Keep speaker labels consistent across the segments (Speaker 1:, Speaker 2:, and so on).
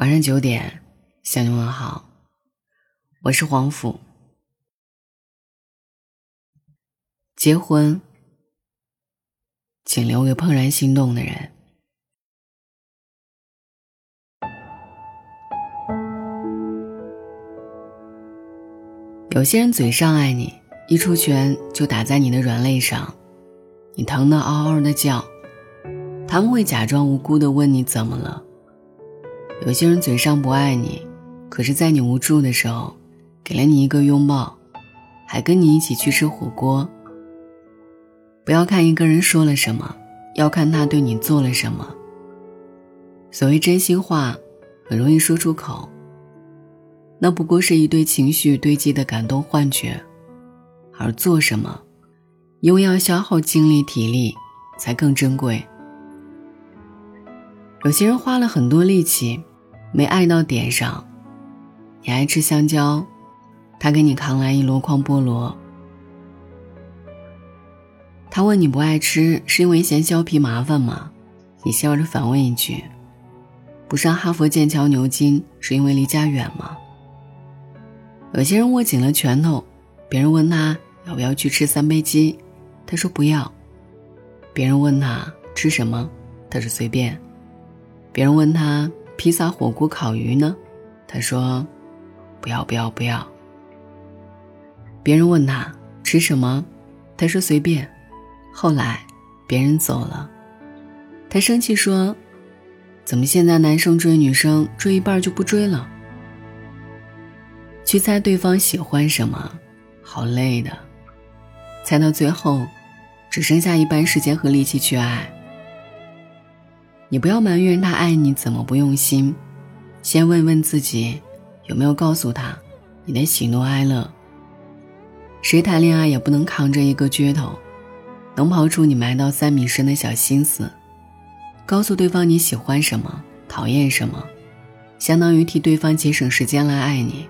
Speaker 1: 晚上九点，向你问好，我是黄甫。结婚，请留给怦然心动的人。有些人嘴上爱你，一出拳就打在你的软肋上，你疼得嗷嗷的叫。他们会假装无辜的问你怎么了。有些人嘴上不爱你，可是在你无助的时候，给了你一个拥抱，还跟你一起去吃火锅。不要看一个人说了什么，要看他对你做了什么。所谓真心话，很容易说出口，那不过是一堆情绪堆积的感动幻觉，而做什么，因为要消耗精力体力，才更珍贵。有些人花了很多力气。没爱到点上，你爱吃香蕉，他给你扛来一箩筐菠萝。他问你不爱吃是因为嫌削皮麻烦吗？你笑着反问一句：“不上哈佛剑桥牛津是因为离家远吗？”有些人握紧了拳头，别人问他要不要去吃三杯鸡，他说不要。别人问他吃什么，他说随便。别人问他。披萨、火锅、烤鱼呢？他说：“不要，不要，不要。”别人问他吃什么，他说随便。后来，别人走了，他生气说：“怎么现在男生追女生追一半就不追了？”去猜对方喜欢什么，好累的。猜到最后，只剩下一半时间和力气去爱。你不要埋怨他爱你怎么不用心，先问问自己，有没有告诉他你的喜怒哀乐。谁谈恋爱也不能扛着一个撅头，能刨出你埋到三米深的小心思，告诉对方你喜欢什么，讨厌什么，相当于替对方节省时间来爱你。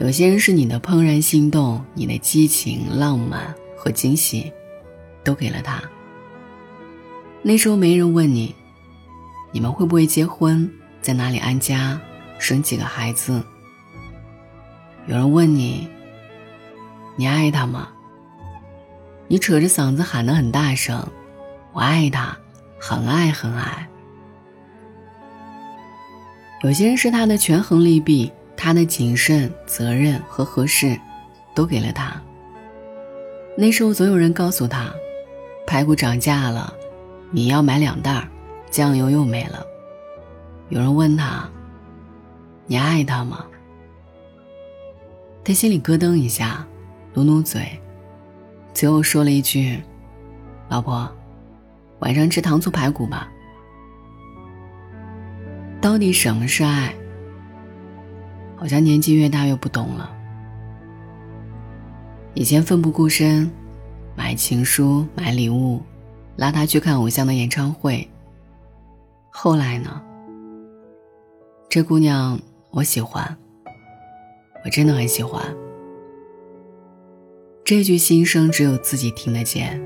Speaker 1: 有些人是你的怦然心动，你的激情、浪漫和惊喜，都给了他。那时候没人问你，你们会不会结婚，在哪里安家，生几个孩子。有人问你，你爱他吗？你扯着嗓子喊得很大声，我爱他，很爱很爱。有些人是他的权衡利弊，他的谨慎、责任和合适，都给了他。那时候总有人告诉他，排骨涨价了。你要买两袋酱油又没了。有人问他：“你爱他吗？”他心里咯噔一下，努努嘴，最后说了一句：“老婆，晚上吃糖醋排骨吧。”到底什么是爱？好像年纪越大越不懂了。以前奋不顾身，买情书，买礼物。拉他去看偶像的演唱会。后来呢？这姑娘我喜欢，我真的很喜欢。这句心声只有自己听得见。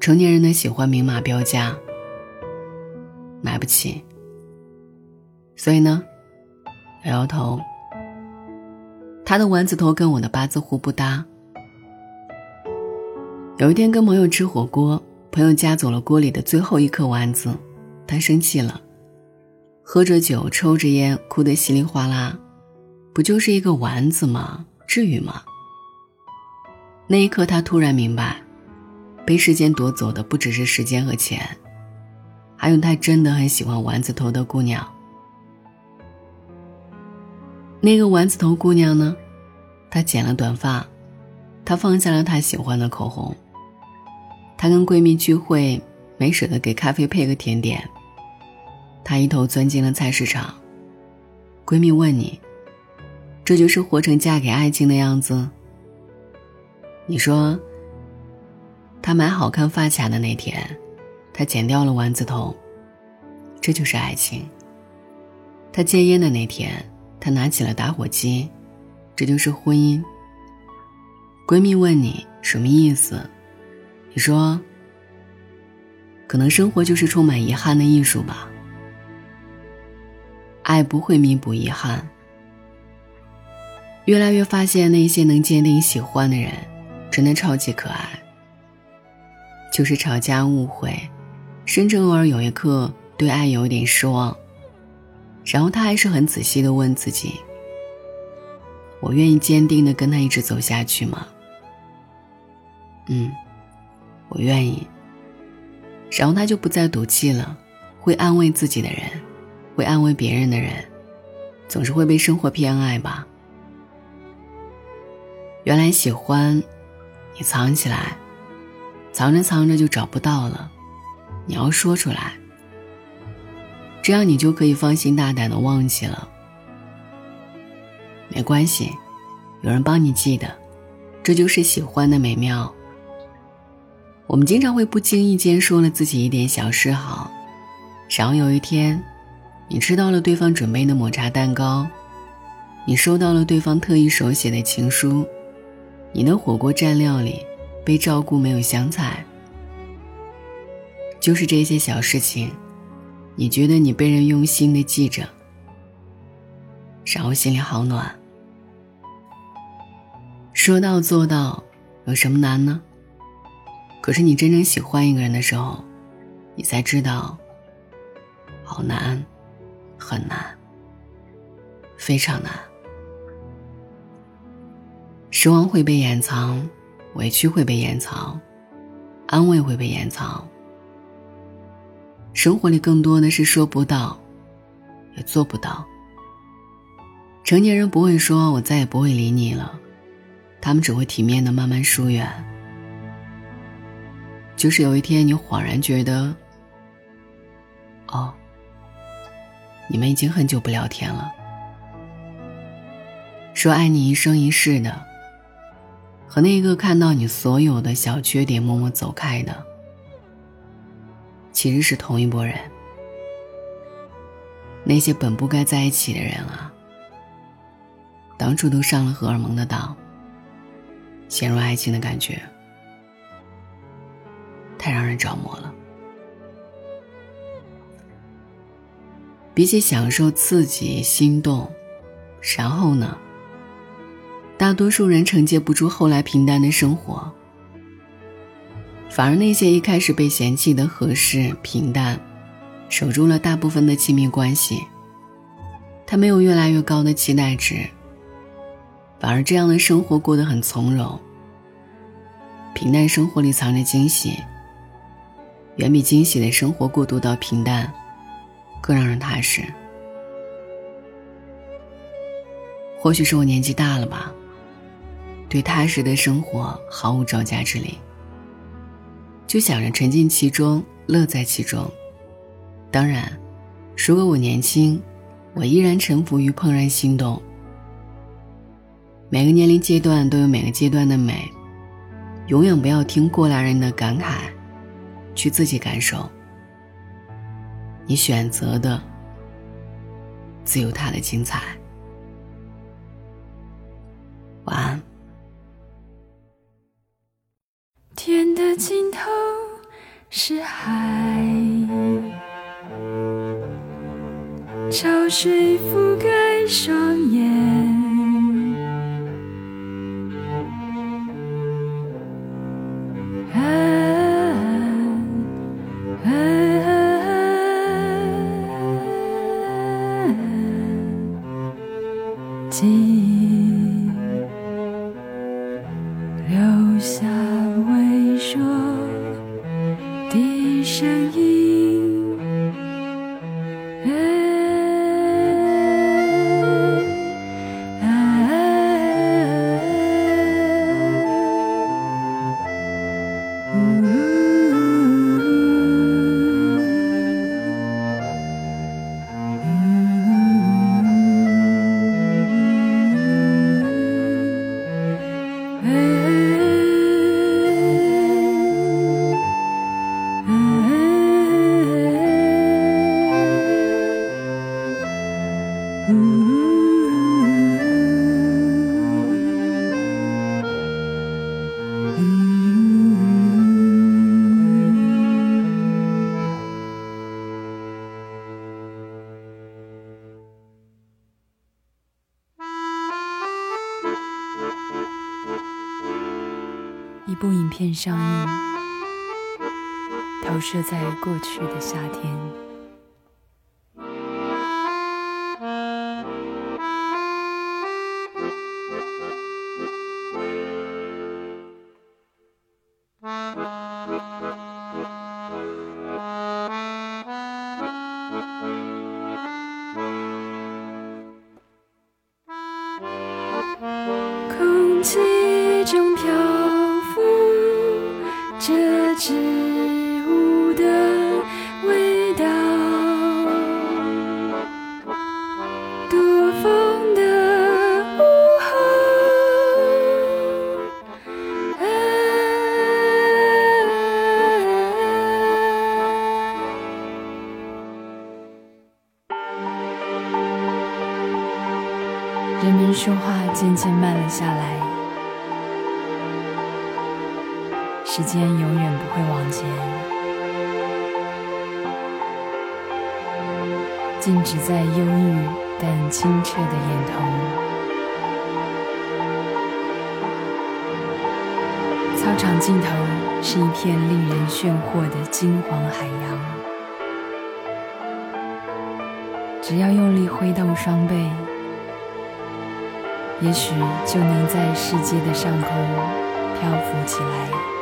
Speaker 1: 成年人的喜欢明码标价，买不起。所以呢，摇摇头。他的丸子头跟我的八字胡不搭。有一天跟朋友吃火锅，朋友夹走了锅里的最后一颗丸子，他生气了，喝着酒，抽着烟，哭得稀里哗啦。不就是一个丸子吗？至于吗？那一刻，他突然明白，被时间夺走的不只是时间和钱，还有他真的很喜欢丸子头的姑娘。那个丸子头姑娘呢？她剪了短发，她放下了她喜欢的口红。她跟闺蜜聚会，没舍得给咖啡配个甜点。她一头钻进了菜市场。闺蜜问你：“这就是活成嫁给爱情的样子？”你说：“她买好看发卡的那天，她剪掉了丸子头，这就是爱情。”她戒烟的那天，她拿起了打火机，这就是婚姻。闺蜜问你什么意思？你说：“可能生活就是充满遗憾的艺术吧。爱不会弥补遗憾。越来越发现，那些能坚定喜欢的人，真的超级可爱。就是吵架、误会，甚至偶尔有一刻对爱有一点失望，然后他还是很仔细的问自己：“我愿意坚定的跟他一直走下去吗？”嗯，我愿意。然后他就不再赌气了，会安慰自己的人，会安慰别人的人，总是会被生活偏爱吧。原来喜欢，你藏起来，藏着藏着就找不到了，你要说出来，这样你就可以放心大胆的忘记了。没关系，有人帮你记得，这就是喜欢的美妙。我们经常会不经意间说了自己一点小示好，然后有一天，你吃到了对方准备的抹茶蛋糕，你收到了对方特意手写的情书，你的火锅蘸料里被照顾没有香菜，就是这些小事情，你觉得你被人用心的记着，然后心里好暖。说到做到，有什么难呢？可是你真正喜欢一个人的时候，你才知道，好难，很难，非常难。失望会被掩藏，委屈会被掩藏，安慰会被掩藏。生活里更多的是说不到，也做不到。成年人不会说“我再也不会理你了”，他们只会体面的慢慢疏远。就是有一天，你恍然觉得，哦，你们已经很久不聊天了。说爱你一生一世的，和那个看到你所有的小缺点默默走开的，其实是同一拨人。那些本不该在一起的人啊，当初都上了荷尔蒙的当，陷入爱情的感觉。太让人着魔了。比起享受刺激、心动，然后呢？大多数人承接不住后来平淡的生活，反而那些一开始被嫌弃的合适、平淡，守住了大部分的亲密关系。他没有越来越高的期待值，反而这样的生活过得很从容。平淡生活里藏着惊喜。远比惊喜的生活过渡到平淡，更让人踏实。或许是我年纪大了吧，对踏实的生活毫无招架之力，就想着沉浸其中，乐在其中。当然，如果我年轻，我依然臣服于怦然心动。每个年龄阶段都有每个阶段的美，永远不要听过来人的感慨。去自己感受，你选择的自有它的精彩。晚安。
Speaker 2: 天的尽头是海，潮水覆盖双眼。留下微弱的声音。片上映，投射在过去的夏天。下来，时间永远不会往前，静止在忧郁但清澈的眼头。操场尽头是一片令人炫惑的金黄海洋，只要用力挥动双臂。也许就能在世界的上空漂浮起来。